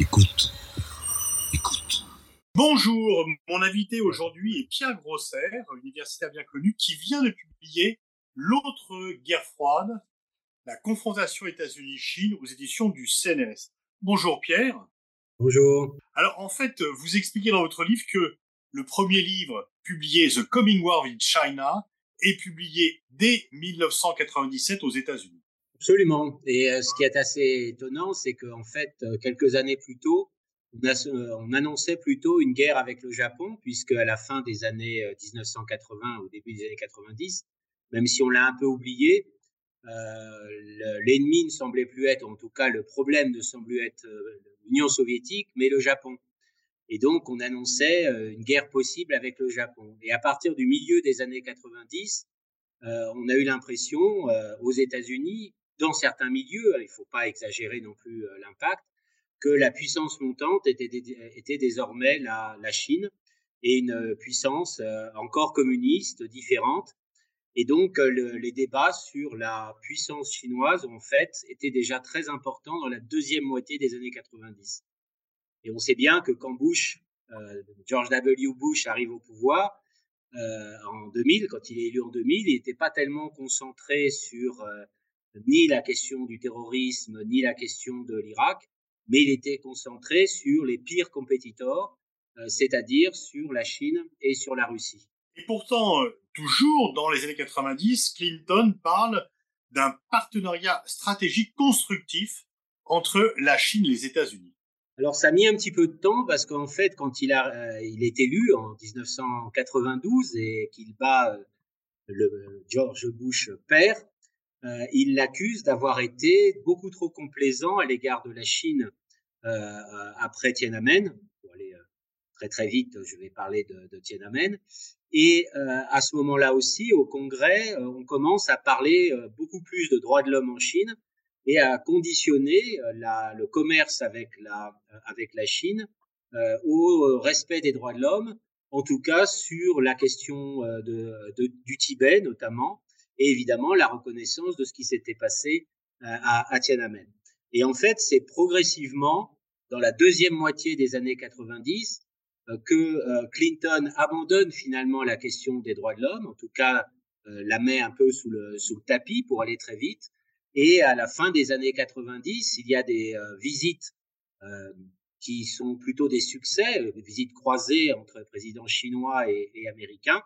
Écoute. Écoute. Bonjour, mon invité aujourd'hui est Pierre Grosser, universitaire bien connu, qui vient de publier L'autre guerre froide, la confrontation États-Unis-Chine aux éditions du CNRS. Bonjour Pierre. Bonjour. Alors en fait, vous expliquez dans votre livre que le premier livre, publié The Coming War in China, est publié dès 1997 aux États-Unis. Absolument. Et euh, ce qui est assez étonnant, c'est qu'en fait, euh, quelques années plus tôt, on, euh, on, annonçait plutôt une guerre avec le Japon, puisque à la fin des années 1980, au début des années 90, même si on l'a un peu oublié, l'ennemi ne semblait plus être, en tout cas le problème ne semblait être l'Union soviétique, mais le Japon. Et donc, on annonçait une guerre possible avec le Japon. Et à partir du milieu des années 90, on a eu l'impression aux États-Unis dans certains milieux, il ne faut pas exagérer non plus euh, l'impact, que la puissance montante était, désormais la, Chine et une puissance euh, encore communiste, différente. Et donc, euh, le, les débats sur la puissance chinoise, en fait, étaient déjà très importants dans la deuxième moitié des années 90. Et on sait bien que quand Bush, euh, George W. Bush arrive au pouvoir, euh, en 2000, quand il est élu en 2000, il n'était pas tellement concentré sur ni la question du terrorisme, ni la question de l'Irak, mais il était concentré sur les pires compétiteurs, euh, c'est-à-dire sur la Chine et sur la Russie. Et pourtant, euh, toujours dans les années 90, Clinton parle d'un partenariat stratégique constructif entre la Chine et les États-Unis. Alors ça a mis un petit peu de temps parce qu'en fait, quand il, a, euh, il est élu en 1992 et qu'il bat le George Bush père, euh, il l'accuse d'avoir été beaucoup trop complaisant à l'égard de la Chine euh, euh, après Tiananmen. Pour aller très très vite, je vais parler de, de Tiananmen. Et à ce moment-là aussi, au Congrès, on commence à parler beaucoup plus de droits de l'homme en Chine et à conditionner la, le commerce avec la, avec la Chine au respect des droits de l'homme, en tout cas sur la question de, de, du Tibet notamment, et évidemment la reconnaissance de ce qui s'était passé euh, à, Tiananmen. Et en fait, c'est progressivement, dans la deuxième moitié des années 90, euh, que euh, Clinton abandonne finalement la question des droits de l'homme, en tout cas la met un peu sous le, sous le tapis pour aller très vite. Et à la fin des années 90, il y a des visites qui sont plutôt des succès, des visites croisées entre présidents chinois et, et américains,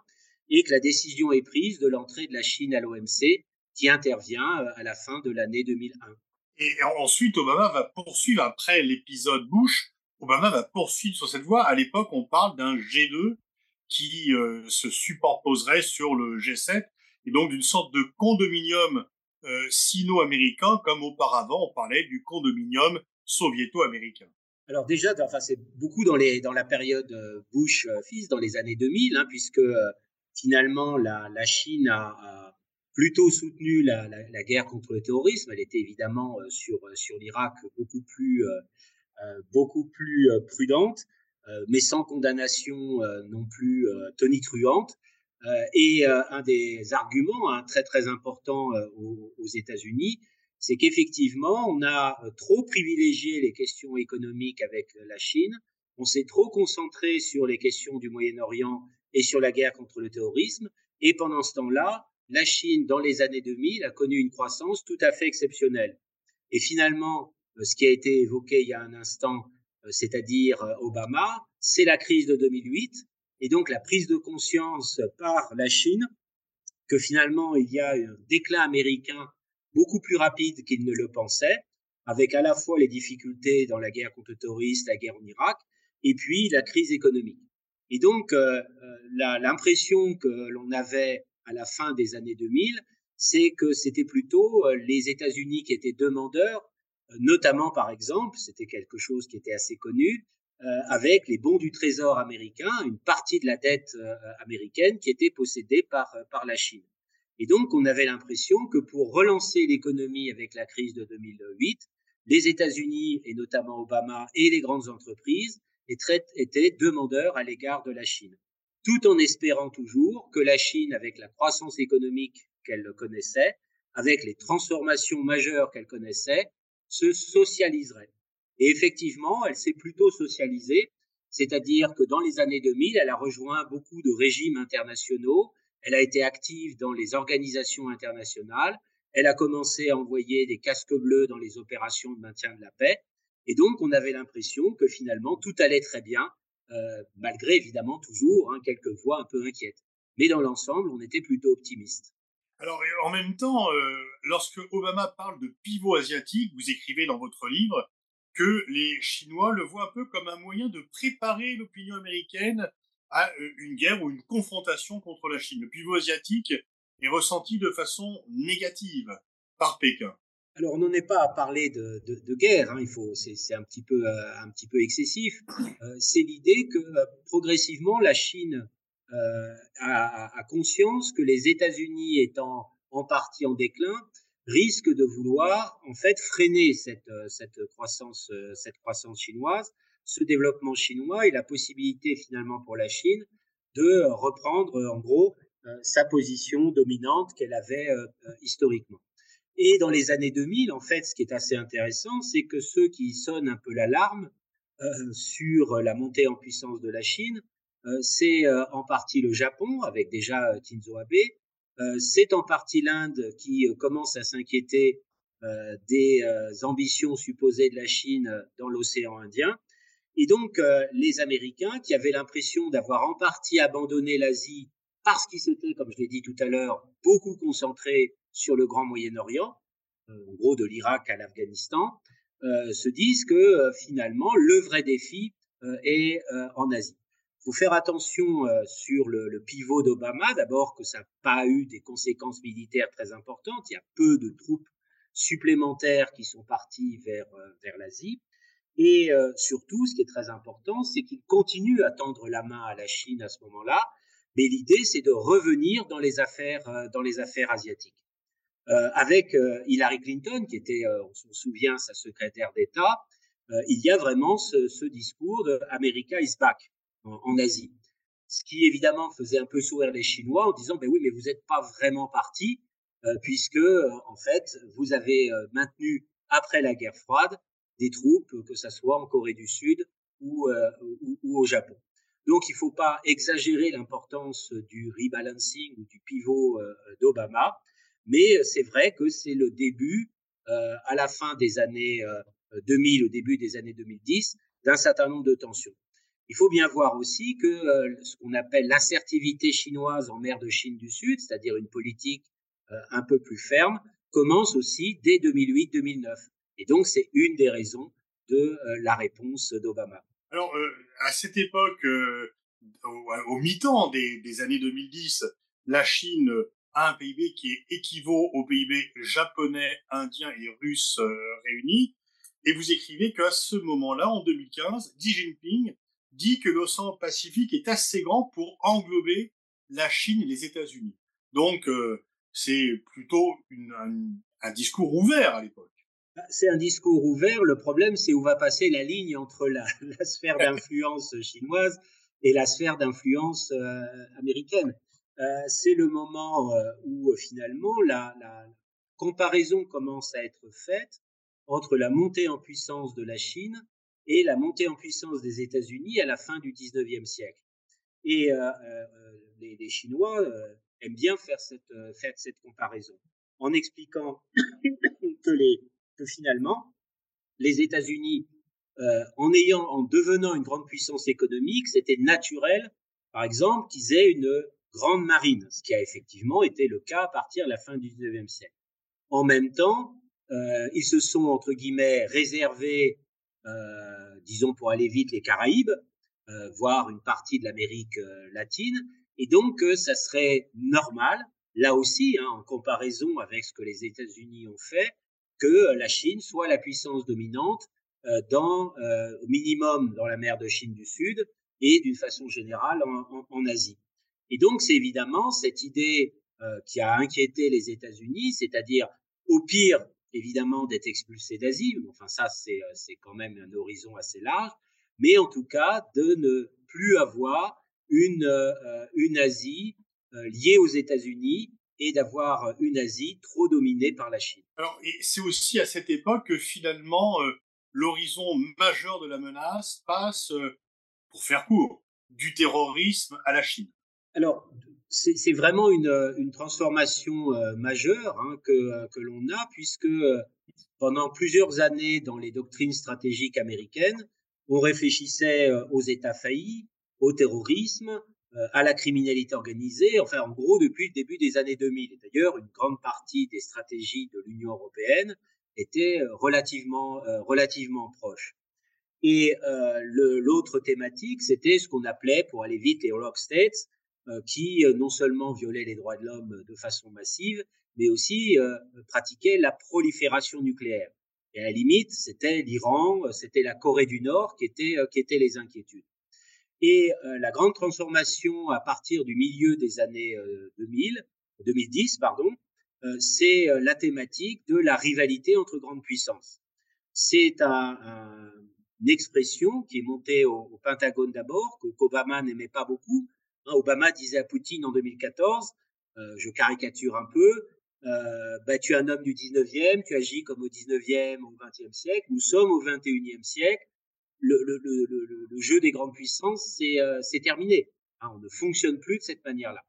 et que la décision est prise de l'entrée de la Chine à l'OMC qui intervient euh, à la fin de l'année 2001. Et ensuite, Obama va poursuivre, après l'épisode Bush, Obama va poursuivre sur cette voie. À l'époque, on parle d'un G2 qui euh, se superposerait sur le G7, et donc d'une sorte de condominium euh, sino-américain, comme auparavant on parlait du condominium soviéto-américain. Alors déjà, enfin, c'est beaucoup dans, les, dans la période Bush-fils, dans les années 2000, hein, puisque finalement, la, Chine a, plutôt soutenu la, guerre contre le terrorisme. Elle était évidemment euh, sur, sur l'Irak beaucoup plus, euh, euh beaucoup plus euh, prudente, mais sans condamnation non plus tonitruante. et un des arguments hein, très très importants aux, aux États-Unis, c'est qu'effectivement, on a trop privilégié les questions économiques avec la Chine, on s'est trop concentré sur les questions du Moyen-Orient et sur la guerre contre le terrorisme. Et pendant ce temps-là, la Chine, dans les années 2000, a connu une croissance tout à fait exceptionnelle. Et finalement, euh, ce qui a été évoqué il y a un instant, euh, c'est-à-dire euh, Obama, c'est la crise de 2008 et donc la prise de conscience par la Chine que finalement il y a un déclin américain beaucoup plus rapide qu'il ne le pensait, avec à la fois les difficultés dans la guerre contre le terrorisme, la guerre en Irak, et puis la crise économique. Et donc, euh, euh l'impression que l'on avait à la fin des années 2000, c'est que c'était plutôt euh, les États-Unis qui étaient demandeurs, notamment par exemple, c'était quelque chose qui était assez connu, avec les bons du Trésor américain, une partie de la dette américaine qui était possédée par, par la Chine. Et donc, on avait l'impression que pour relancer l'économie avec la crise de 2008, les États-Unis, et notamment Obama, et les grandes entreprises était demandeur à l'égard de la Chine, tout en espérant toujours que la Chine, avec la croissance économique qu'elle connaissait, avec les transformations majeures qu'elle connaissait, se socialiserait. Et effectivement, elle s'est plutôt socialisée, c'est-à-dire que dans les années 2000, elle a rejoint beaucoup de régimes internationaux, elle a été active dans les organisations internationales, elle a commencé à envoyer des casques bleus dans les opérations de maintien de la paix, et donc on avait l'impression que finalement tout allait très bien, euh, malgré évidemment toujours hein, quelques voix un peu inquiètes. Mais dans l'ensemble, on était plutôt optimiste. Alors, en même temps, euh, lorsque Obama parle de pivot asiatique, vous écrivez dans votre livre que les Chinois le voient un peu comme un moyen de préparer l'opinion américaine à euh, une guerre ou une confrontation contre la Chine. Le pivot asiatique est ressenti de façon négative par Pékin. Alors, on n'en est pas à parler de, guerre, hein, c'est, un petit peu, euh, excessif. c'est l'idée que progressivement la Chine euh, a, conscience que les États-Unis étant en partie en déclin, risquent de vouloir en fait freiner cette, euh, croissance, euh, cette croissance chinoise, ce développement chinois et la possibilité finalement pour la Chine de reprendre en gros sa position dominante qu'elle avait historiquement. Et dans les années 2000, en fait, ce qui est assez intéressant, c'est que ceux qui sonnent un peu l'alarme sur la montée en puissance de la Chine euh, c'est euh, en partie le Japon, avec déjà euh, Shinzo Abe. c'est en partie l'Inde qui commence à s'inquiéter des ambitions supposées de la Chine dans l'océan Indien. Et donc, les Américains, qui avaient l'impression d'avoir en partie abandonné l'Asie parce qu'ils s'étaient, comme je l'ai dit tout à l'heure, beaucoup concentrés sur le Grand Moyen-Orient, en gros de l'Irak à l'Afghanistan, se disent que finalement, le vrai défi est en Asie faut faire attention euh, sur le, pivot d'Obama, d'abord que ça n'a pas eu des conséquences militaires très importantes. Il y a peu de troupes supplémentaires qui sont parties vers, euh, vers l'Asie. Et euh, surtout, ce qui est très important, c'est qu'il continue à tendre la main à la Chine à ce moment-là. Mais l'idée, c'est de revenir dans les affaires, dans les affaires asiatiques. Avec Hillary Clinton, qui était, on se souvient, sa secrétaire d'État, il y a vraiment ce, ce discours de America is back en, Asie. Ce qui évidemment faisait un peu sourire les Chinois en disant ben oui, mais vous n'êtes pas vraiment parti euh, puisque euh, en fait vous avez euh, maintenu après la guerre froide des troupes, que ce soit en Corée du Sud ou, ou, au Japon. Donc il ne faut pas exagérer l'importance du rebalancing ou du pivot d'Obama, mais c'est vrai que c'est le début, à la fin des années 2000, au début des années 2010, d'un certain nombre de tensions. Il faut bien voir aussi que euh, ce qu'on appelle l'assertivité chinoise en mer de Chine du Sud, c'est-à-dire une politique euh, un peu plus ferme, commence aussi dès 2008-2009. Et donc, c'est une des raisons de euh, la réponse d'Obama. Alors, à cette époque, au, mi-temps des, des, années 2010, la Chine un PIB qui équivaut au PIB japonais, indien et russe réunis. Et vous écrivez qu'à ce moment-là, en 2015, Xi Jinping dit que l'océan Pacifique est assez grand pour englober la Chine et les États-Unis. Donc, euh, c'est plutôt un, discours ouvert à l'époque. Bah, c'est un discours ouvert. Le problème, c'est où va passer la ligne entre la, sphère d'influence chinoise et la sphère d'influence euh, américaine. Euh, c'est le moment où finalement la, la, comparaison commence à être faite entre la montée en puissance de la Chine et la montée en puissance des États-Unis à la fin du 19e siècle. Et euh, euh, les, les, Chinois euh, aiment bien faire cette, faire cette comparaison en expliquant que, les, que finalement, les États-Unis, en, ayant, en devenant une grande puissance économique, c'était naturel, par exemple, qu'ils aient une grande marine, ce qui a effectivement été le cas à partir de la fin du 19e siècle. En même temps, euh, ils se sont, entre guillemets, réservés euh, disons pour aller vite, les Caraïbes, euh, voire une partie de l'Amérique euh, latine. Et donc, ça serait normal, là aussi, hein, en comparaison avec ce que les États-Unis ont fait, que la Chine soit la puissance dominante dans, au minimum dans la mer de Chine du Sud et d'une façon générale en, Asie. Et donc, c'est évidemment cette idée qui a inquiété les États-Unis, c'est-à-dire au pire, évidemment d'être expulsé d'Asie, enfin ça c'est, euh, c'est quand même un horizon assez large, mais en tout cas de ne plus avoir une, euh, une Asie euh, liée aux États-Unis et d'avoir une Asie trop dominée par la Chine. Alors, c'est aussi à cette époque que finalement l'horizon majeur de la menace passe, pour faire court, du terrorisme à la Chine Alors, c'est vraiment une, transformation majeure hein, que, l'on a, puisque pendant plusieurs années dans les doctrines stratégiques américaines, on réfléchissait aux États faillis, au terrorisme, à la criminalité organisée, enfin en gros depuis le début des années 2000. Et d'ailleurs, une grande partie des stratégies de l'Union européenne était relativement, relativement proche. Et l'autre thématique, c'était ce qu'on appelait, pour aller vite, les rock states, qui non seulement violaient les droits de l'homme de façon massive, mais aussi pratiquaient la prolifération nucléaire. Et à la limite, c'était l'Iran, c'était la Corée du Nord qui étaient, qui étaient les inquiétudes. Et la grande transformation à partir du milieu des années 2000, 2010, pardon, c'est la thématique de la rivalité entre grandes puissances. C'est un, une expression qui est montée au, Pentagone d'abord, que qu'Obama n'aimait pas beaucoup. Hein, Obama disait à Poutine en 2014, je caricature un peu, euh, bah, tu es un homme du 19e, tu agis comme au 19e, au 20e siècle, nous sommes au 21e siècle, le, jeu des grandes puissances, c'est euh, terminé. Hein, on ne fonctionne plus de cette manière-là.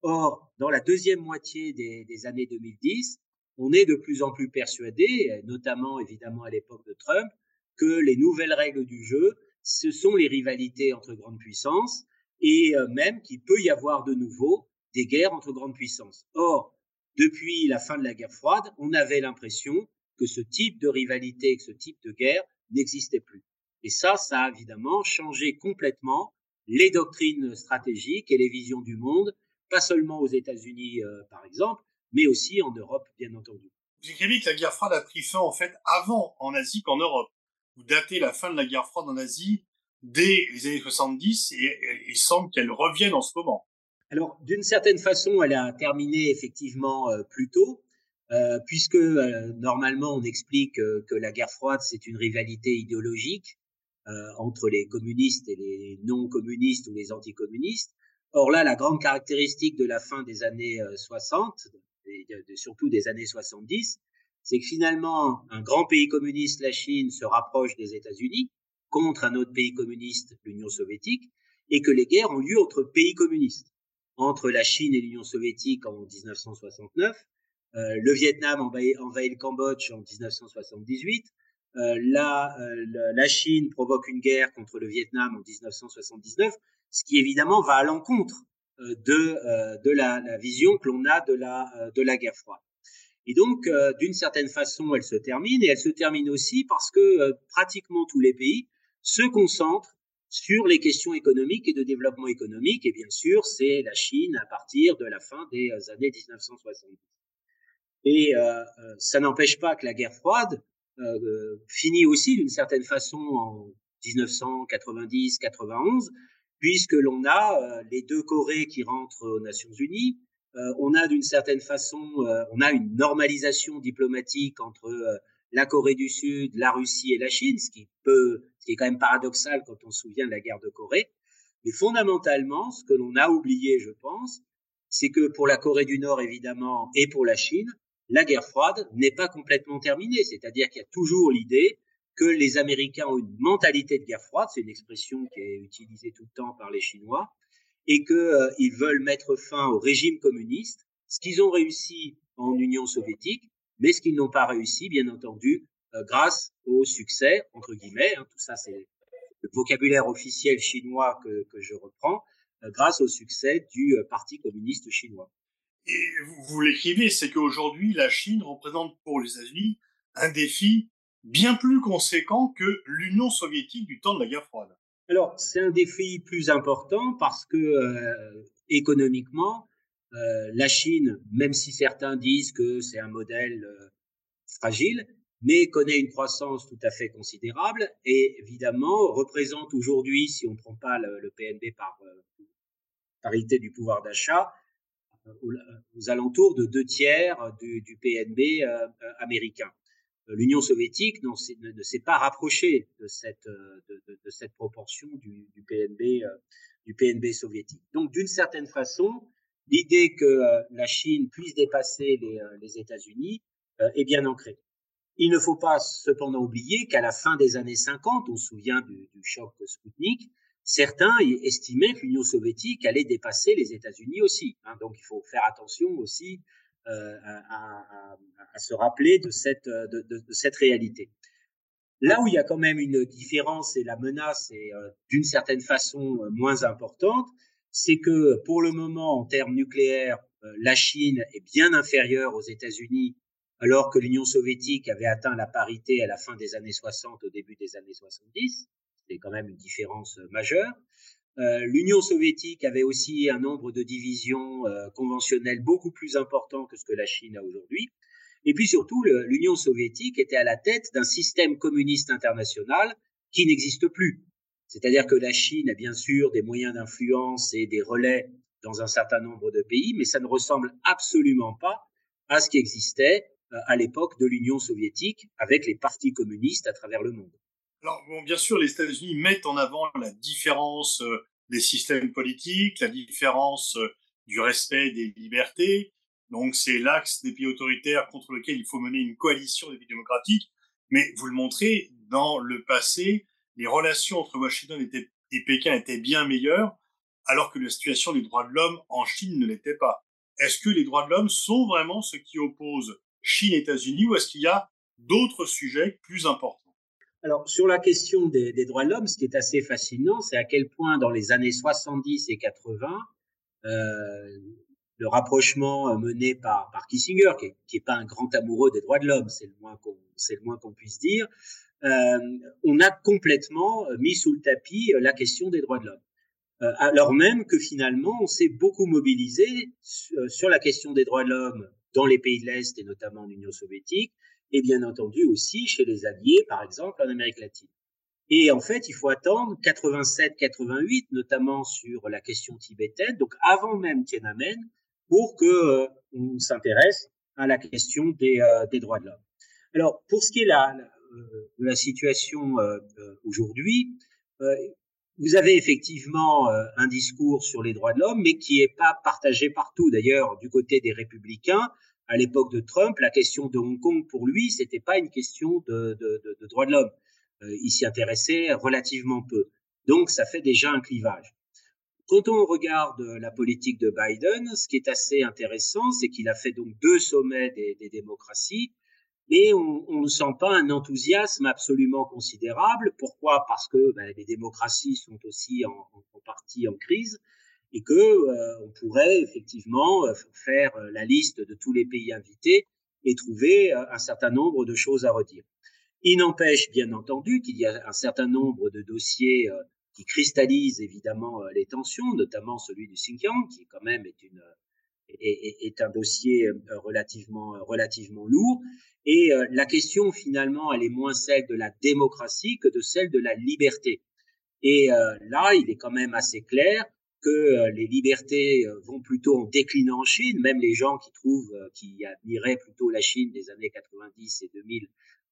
Or, dans la deuxième moitié des, années 2010, on est de plus en plus persuadé, notamment évidemment à l'époque de Trump, que les nouvelles règles du jeu, ce sont les rivalités entre grandes puissances et euh, même qu'il peut y avoir de nouveau des guerres entre grandes puissances. Or, depuis la fin de la guerre froide, on avait l'impression que ce type de rivalité, que ce type de guerre n'existait plus. Et ça, ça a évidemment changé complètement les doctrines stratégiques et les visions du monde, pas seulement aux États-Unis, euh, par exemple, mais aussi en Europe, bien entendu. Vous écrivez que la guerre froide a pris fin, en fait, avant en Asie qu'en Europe. Vous datez la fin de la guerre froide en Asie dès les années 70 et il semble qu'elle revienne en ce moment. Alors, d'une certaine façon, elle a terminé effectivement euh, plus tôt, euh, puisque euh, normalement on explique que la guerre froide, c'est une rivalité idéologique entre les communistes et les non-communistes ou les anticommunistes. Or là, la grande caractéristique de la fin des années 60, et surtout des années 70, c'est que finalement, un grand pays communiste, la Chine, se rapproche des États-Unis contre un autre pays communiste, l'Union soviétique, et que les guerres ont lieu entre pays communistes entre la Chine et l'Union soviétique en 1969, euh, le Vietnam envahit, le Cambodge en 1978, euh, la, euh, la, Chine provoque une guerre contre le Vietnam en 1979, ce qui évidemment va à l'encontre euh, de, la, vision que l'on a de la, de la guerre froide. Et donc, d'une certaine façon, elle se termine, et elle se termine aussi parce que pratiquement tous les pays se concentrent sur les questions économiques et de développement économique. Et bien sûr, c'est la Chine à partir de la fin des euh, années 1970. Et euh, euh, ça n'empêche pas que la guerre froide euh, finit aussi d'une certaine façon en 1990-91, puisque l'on a les deux Corées qui rentrent aux Nations Unies. on a d'une certaine façon, on a une normalisation diplomatique entre la Corée du Sud, la Russie et la Chine, ce qui peut, ce qui est quand même paradoxal quand on se souvient de la guerre de Corée. Mais fondamentalement, ce que l'on a oublié, je pense, c'est que pour la Corée du Nord, évidemment, et pour la Chine, la guerre froide n'est pas complètement terminée. C'est-à-dire qu'il y a toujours l'idée que les Américains ont une mentalité de guerre froide, c'est une expression qui est utilisée tout le temps par les Chinois, et qu'ils euh, veulent mettre fin au régime communiste, ce qu'ils ont réussi en Union soviétique, mais ce qu'ils n'ont pas réussi, bien entendu, euh, grâce au succès, entre guillemets, hein, tout ça c'est le vocabulaire officiel chinois que, que je reprends, euh, grâce au succès du euh, Parti communiste chinois. Et vous, vous l'écrivez, c'est qu'aujourd'hui, la Chine représente pour les États-Unis un défi bien plus conséquent que l'Union soviétique du temps de la guerre froide. Alors, c'est un défi plus important parce que économiquement, euh, la Chine, même si certains disent que c'est un modèle euh, fragile, mais connaît une croissance tout à fait considérable et évidemment représente aujourd'hui, si on ne prend pas le, PNB par euh, parité du pouvoir d'achat, aux, alentours de deux tiers du, PNB américain. L'Union soviétique ne, s'est pas rapprochée de cette, de, cette proportion du PNB, du PNB soviétique. Donc, d'une certaine façon, l'idée que euh, la Chine puisse dépasser les, euh, États-Unis euh, est bien ancrée. Il ne faut pas cependant oublier qu'à la fin des années 50, on se souvient du, choc Spoutnik, certains estimaient que l'Union soviétique allait dépasser les États-Unis aussi. Hein. donc il faut faire attention aussi à, se rappeler de cette, de, de, de, réalité. Là où il y a quand même une différence et la menace est d'une certaine façon moins importante, c'est que pour le moment, en termes nucléaires, euh, la Chine est bien inférieure aux États-Unis, alors que l'Union soviétique avait atteint la parité à la fin des années 60, au début des années 70. C'est quand même une différence euh, majeure. Euh, L'Union soviétique avait aussi un nombre de divisions conventionnelles beaucoup plus important que ce que la Chine a aujourd'hui. Et puis surtout, l'Union soviétique était à la tête d'un système communiste international qui n'existe plus. C'est-à-dire que la Chine a bien sûr des moyens d'influence et des relais dans un certain nombre de pays, mais ça ne ressemble absolument pas à ce qui existait euh, à l'époque de l'Union soviétique avec les partis communistes à travers le monde. Alors, bien sûr, les États-Unis mettent en avant la différence euh, des systèmes politiques, la différence euh, du respect des libertés. Donc, c'est l'axe des pays autoritaires contre lequel il faut mener une coalition des pays démocratiques. Mais vous le montrez, dans le passé, les relations entre Washington et Pékin étaient bien meilleures alors que la situation des droits de l'homme en Chine ne l'était pas. Est-ce que les droits de l'homme sont vraiment ce qui oppose Chine et États-Unis ou est-ce qu'il y a d'autres sujets plus importants? Alors, sur la question des, droits de l'homme, ce qui est assez fascinant, c'est à quel point dans les années 70 et 80, euh, le rapprochement mené par, Kissinger, qui n'est est pas un grand amoureux des droits de l'homme, c'est le moins qu'on puisse dire, euh, on a complètement mis sous le tapis la question des droits de l'homme. Euh, alors même que finalement, on s'est beaucoup mobilisé euh, sur la question des droits de l'homme dans les pays de l'Est et notamment l'Union soviétique, et bien entendu aussi chez les alliés, par exemple en Amérique latine. Et en fait, il faut attendre 87-88, notamment sur la question tibétaine, donc avant même Tiananmen, pour que euh, on s'intéresse à la question des, des droits de l'homme. Alors, pour ce qui est la, de la situation aujourd'hui, vous avez effectivement euh, un discours sur les droits de l'homme, mais qui n'est pas partagé partout. D'ailleurs, du côté des républicains, à l'époque de Trump, la question de Hong Kong, pour lui, c'était pas une question de, droits de l'homme. Euh, il s'y intéressait relativement peu. Donc, ça fait déjà un clivage. Quand on regarde la politique de Biden, ce qui est assez intéressant, c'est qu'il a fait donc deux sommets des démocraties et on ne sent pas un enthousiasme absolument considérable. Pourquoi? Parce que ben, les démocraties sont aussi en, en, partie en crise et que euh, on pourrait effectivement euh, faire euh, la liste de tous les pays invités et trouver un certain nombre de choses à redire. Il n'empêche bien entendu qu'il y a un certain nombre de dossiers qui cristallisent évidemment les tensions, notamment celui du Xinjiang, qui quand même est une est, un dossier relativement relativement lourd et euh, la question, finalement, elle est moins celle de la démocratie que de celle de la liberté. Et euh, là, il est quand même assez clair que euh, les libertés vont plutôt en déclinant en Chine. Même les gens qui trouvent, qui admiraient plutôt la Chine des années 90 et 2000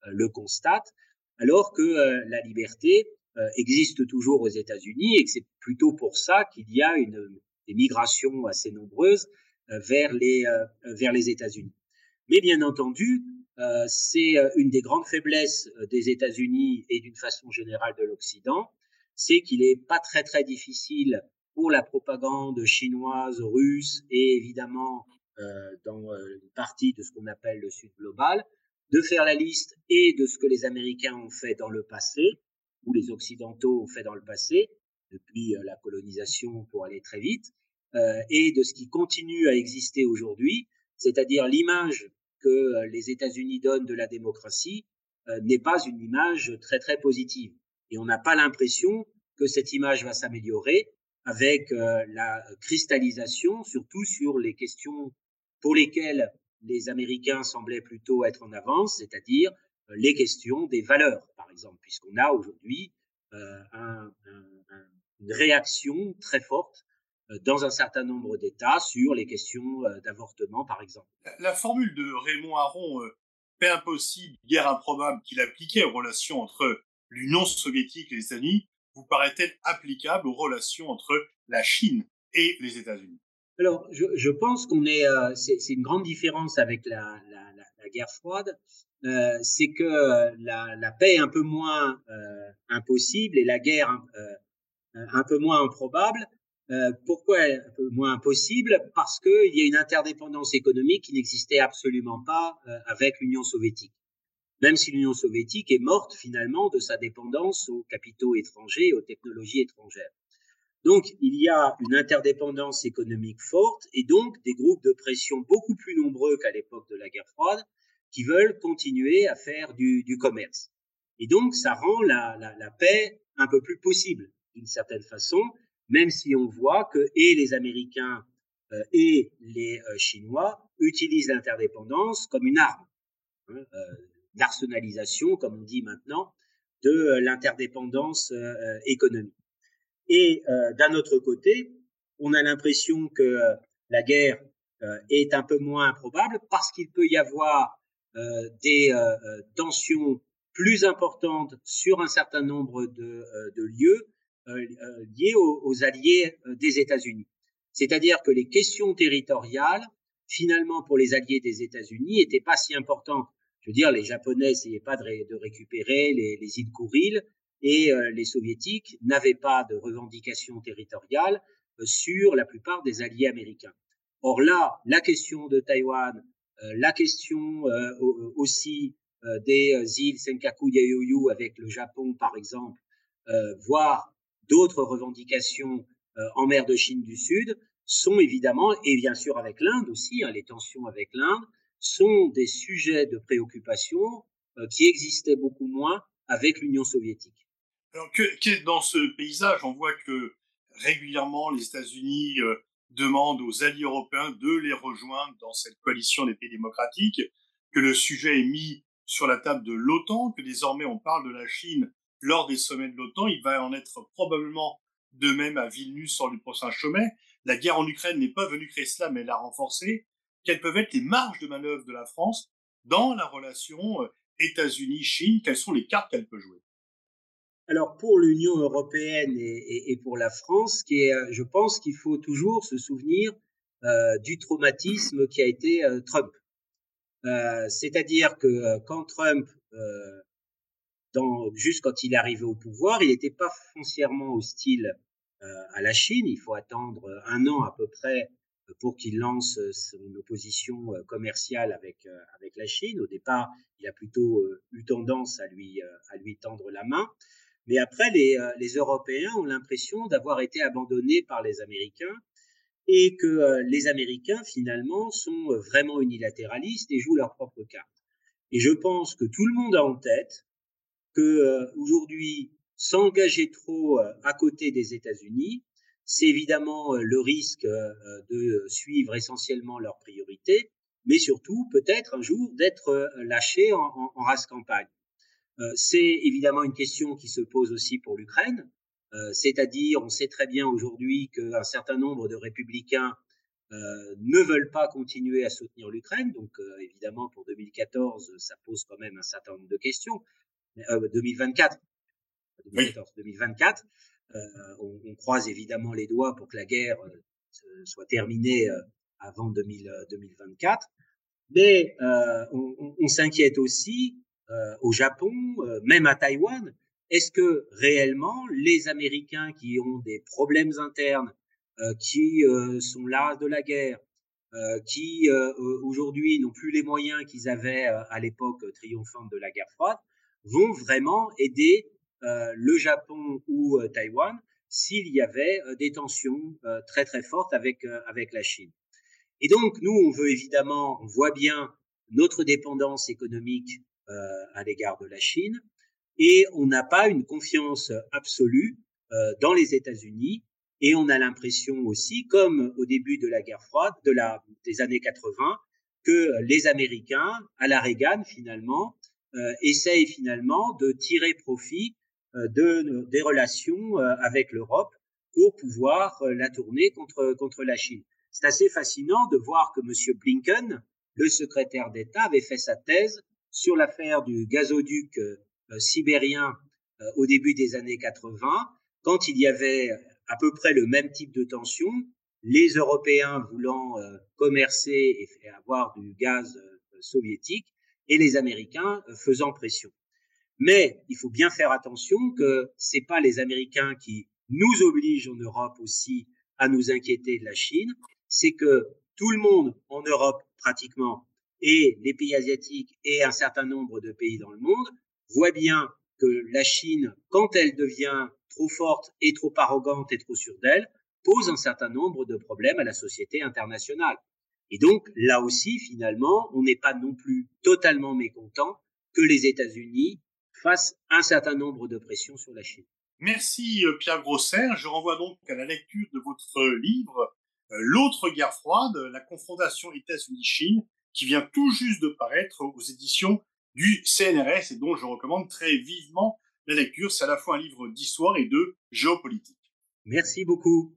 le constatent, alors que la liberté existe toujours aux États-Unis et que c'est plutôt pour ça qu'il y a une, des migrations assez nombreuses vers les, vers les États-Unis. Mais bien entendu, euh, c'est euh, une des grandes faiblesses euh, des États-Unis et d'une façon générale de l'Occident, c'est qu'il n'est pas très très difficile pour la propagande chinoise, russe et évidemment euh, dans une partie de ce qu'on appelle le Sud global, de faire la liste et de ce que les Américains ont fait dans le passé, ou les Occidentaux ont fait dans le passé, depuis la colonisation pour aller très vite, euh, et de ce qui continue à exister aujourd'hui, c'est-à-dire l'image que euh, les États-Unis donnent de la démocratie euh, n'est pas une image très très positive. Et on n'a pas l'impression que cette image va s'améliorer avec euh, la cristallisation, surtout sur les questions pour lesquelles les Américains semblaient plutôt être en avance, c'est-à-dire les questions des valeurs, par exemple, puisqu'on a aujourd'hui euh, un, un, une réaction très forte euh, dans un certain nombre d'États sur les questions euh, d'avortement, par exemple. La formule de Raymond Aron, euh, paix impossible, guerre improbable, qu'il appliquait aux relations entre l'Union soviétique et les États-Unis, vous paraît-elle applicable aux relations entre la Chine et les États-Unis? Alors, je, je pense qu'on est, euh, c'est une grande différence avec la, la, la, guerre froide, euh, c'est que la, la, paix est un peu moins euh, impossible et la guerre un peu moins improbable. Pourquoi un peu moins impossible Parce qu'il y a une interdépendance économique qui n'existait absolument pas avec l'Union soviétique. Même si l'Union soviétique est morte finalement de sa dépendance aux capitaux étrangers, aux technologies étrangères. Donc, il y a une interdépendance économique forte et donc des groupes de pression beaucoup plus nombreux qu'à l'époque de la guerre froide qui veulent continuer à faire du, commerce. Et donc, ça rend la paix un peu plus possible, d'une certaine façon, même si on voit que et les Américains euh, et les euh, Chinois utilisent l'interdépendance comme une arme hein, euh, d'arsenalisation, comme on dit maintenant, de l'interdépendance économique. Et d'un autre côté, on a l'impression que la guerre est un peu moins improbable parce qu'il peut y avoir des tensions plus importantes sur un certain nombre de lieux liés aux, aux, alliés des États-Unis. C'est-à-dire que les questions territoriales, finalement, pour les alliés des États-Unis, n'étaient pas si importantes. Je veux dire, les Japonais n'essayaient pas de, récupérer les, les îles Kouril, et euh, les soviétiques n'avaient pas de revendications territoriales euh, sur la plupart des alliés américains. Or là, la question de Taïwan, euh, la question aussi des îles Senkaku Yaoyu avec le Japon, par exemple, voire d'autres revendications en mer de Chine du Sud, sont évidemment, et bien sûr avec l'Inde aussi, hein, les tensions avec l'Inde, sont des sujets de préoccupation qui existaient beaucoup moins avec l'Union soviétique. Alors dans ce paysage, on voit que régulièrement les États-Unis euh, demandent aux alliés européens de les rejoindre dans cette coalition des pays démocratiques, que le sujet est mis sur la table de l'OTAN, que désormais on parle de la Chine lors des sommets de l'OTAN. Il va en être probablement de même à Vilnius sur le prochain sommet. La guerre en Ukraine n'est pas venue créer cela, mais l'a renforcé. Quelles peuvent être les marges de manœuvre de la France dans la relation euh, États-Unis-Chine? Quelles sont les cartes qu'elle peut jouer? Alors pour l'Union européenne et, pour la France, qui est, je pense qu'il faut toujours se souvenir euh, du traumatisme qui a été euh, Trump. Euh, C'est-à-dire que euh, quand Trump, euh, juste quand il est arrivé au pouvoir, il n'était pas foncièrement hostile à la Chine. Il faut attendre un an à peu près pour qu'il lance son opposition commerciale avec avec la Chine. Au départ, il a plutôt eu tendance à lui à lui tendre la main. Mais après, les, euh, les Européens ont l'impression d'avoir été abandonnés par les Américains et que euh, les Américains, finalement, sont euh, vraiment unilatéralistes et jouent leur propre carte. Et je pense que tout le monde a en tête que aujourd'hui, s'engager trop à côté des États-Unis, c'est évidemment le risque de suivre essentiellement leurs priorités, mais surtout peut-être un jour d'être lâché en, en, en race campagne. Euh, c'est évidemment une question qui se pose aussi pour l'Ukraine, euh, c'est-à-dire on sait très bien aujourd'hui qu'un certain nombre de républicains euh, ne veulent pas continuer à soutenir l'Ukraine. Donc évidemment pour 2014, ça pose quand même un certain nombre de questions. 2024, 2014, 2024, on, on, croise évidemment les doigts pour que la guerre soit terminée avant 2000, 2024. Mais on, on, on s'inquiète aussi euh, au Japon, euh, même à Taïwan, est-ce que réellement les Américains qui ont des problèmes internes, euh, qui sont là de la guerre, qui aujourd'hui n'ont plus les moyens qu'ils avaient à l'époque triomphante de la guerre froide, vont vraiment aider le Japon ou Taïwan s'il y avait des tensions très très fortes avec avec la Chine. Et donc nous on veut évidemment, on voit bien notre dépendance économique euh, à l'égard de la Chine, et on n'a pas une confiance absolue euh, dans les États-Unis, et on a l'impression aussi, comme au début de la guerre froide, de la, des années 80, que les Américains, à la Reagan finalement, euh, essayent finalement de tirer profit euh, de, des relations euh, avec l'Europe pour pouvoir la tourner contre, contre la Chine. C'est assez fascinant de voir que M. Blinken, le secrétaire d'État, avait fait sa thèse sur l'affaire du gazoduc sibérien au début des années 80, quand il y avait à peu près le même type de tension les Européens voulant commercer et avoir du gaz soviétique et les Américains faisant pression. Mais il faut bien faire attention que c'est pas les Américains qui nous obligent en Europe aussi à nous inquiéter de la Chine, c'est que tout le monde en Europe pratiquement et les pays asiatiques et un certain nombre de pays dans le monde voient bien que la Chine, quand elle devient trop forte et trop arrogante et trop sûre d'elle, pose un certain nombre de problèmes à la société internationale. Et donc, là aussi, finalement, on n'est pas non plus totalement mécontent que les États-Unis fassent un certain nombre de pressions sur la Chine. Merci euh, Pierre Grosser. Je renvoie donc à la lecture de votre livre euh, L'autre guerre froide, la confrontation États-Unis-Chine, qui vient tout juste de paraître aux éditions du CNRS et dont je recommande très vivement la lecture. C'est à la fois un livre d'histoire et de géopolitique. Merci beaucoup.